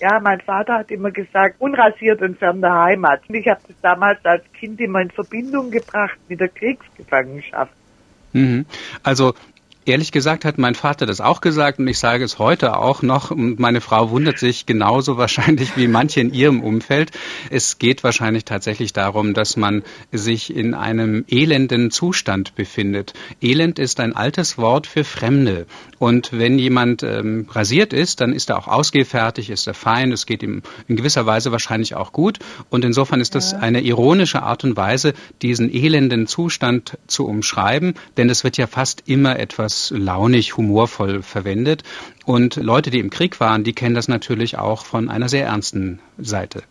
Ja, mein Vater hat immer gesagt, unrasiert und fern der Heimat. Und ich habe das damals als Kind immer in Verbindung gebracht mit der Kriegsgefangenschaft. Mhm. Also Ehrlich gesagt hat mein Vater das auch gesagt und ich sage es heute auch noch. Und meine Frau wundert sich genauso wahrscheinlich wie manche in ihrem Umfeld. Es geht wahrscheinlich tatsächlich darum, dass man sich in einem elenden Zustand befindet. Elend ist ein altes Wort für Fremde. Und wenn jemand ähm, rasiert ist, dann ist er auch ausgehfertig, ist er fein, es geht ihm in gewisser Weise wahrscheinlich auch gut. Und insofern ist das eine ironische Art und Weise, diesen elenden Zustand zu umschreiben, denn es wird ja fast immer etwas launig, humorvoll verwendet. Und Leute, die im Krieg waren, die kennen das natürlich auch von einer sehr ernsten Seite.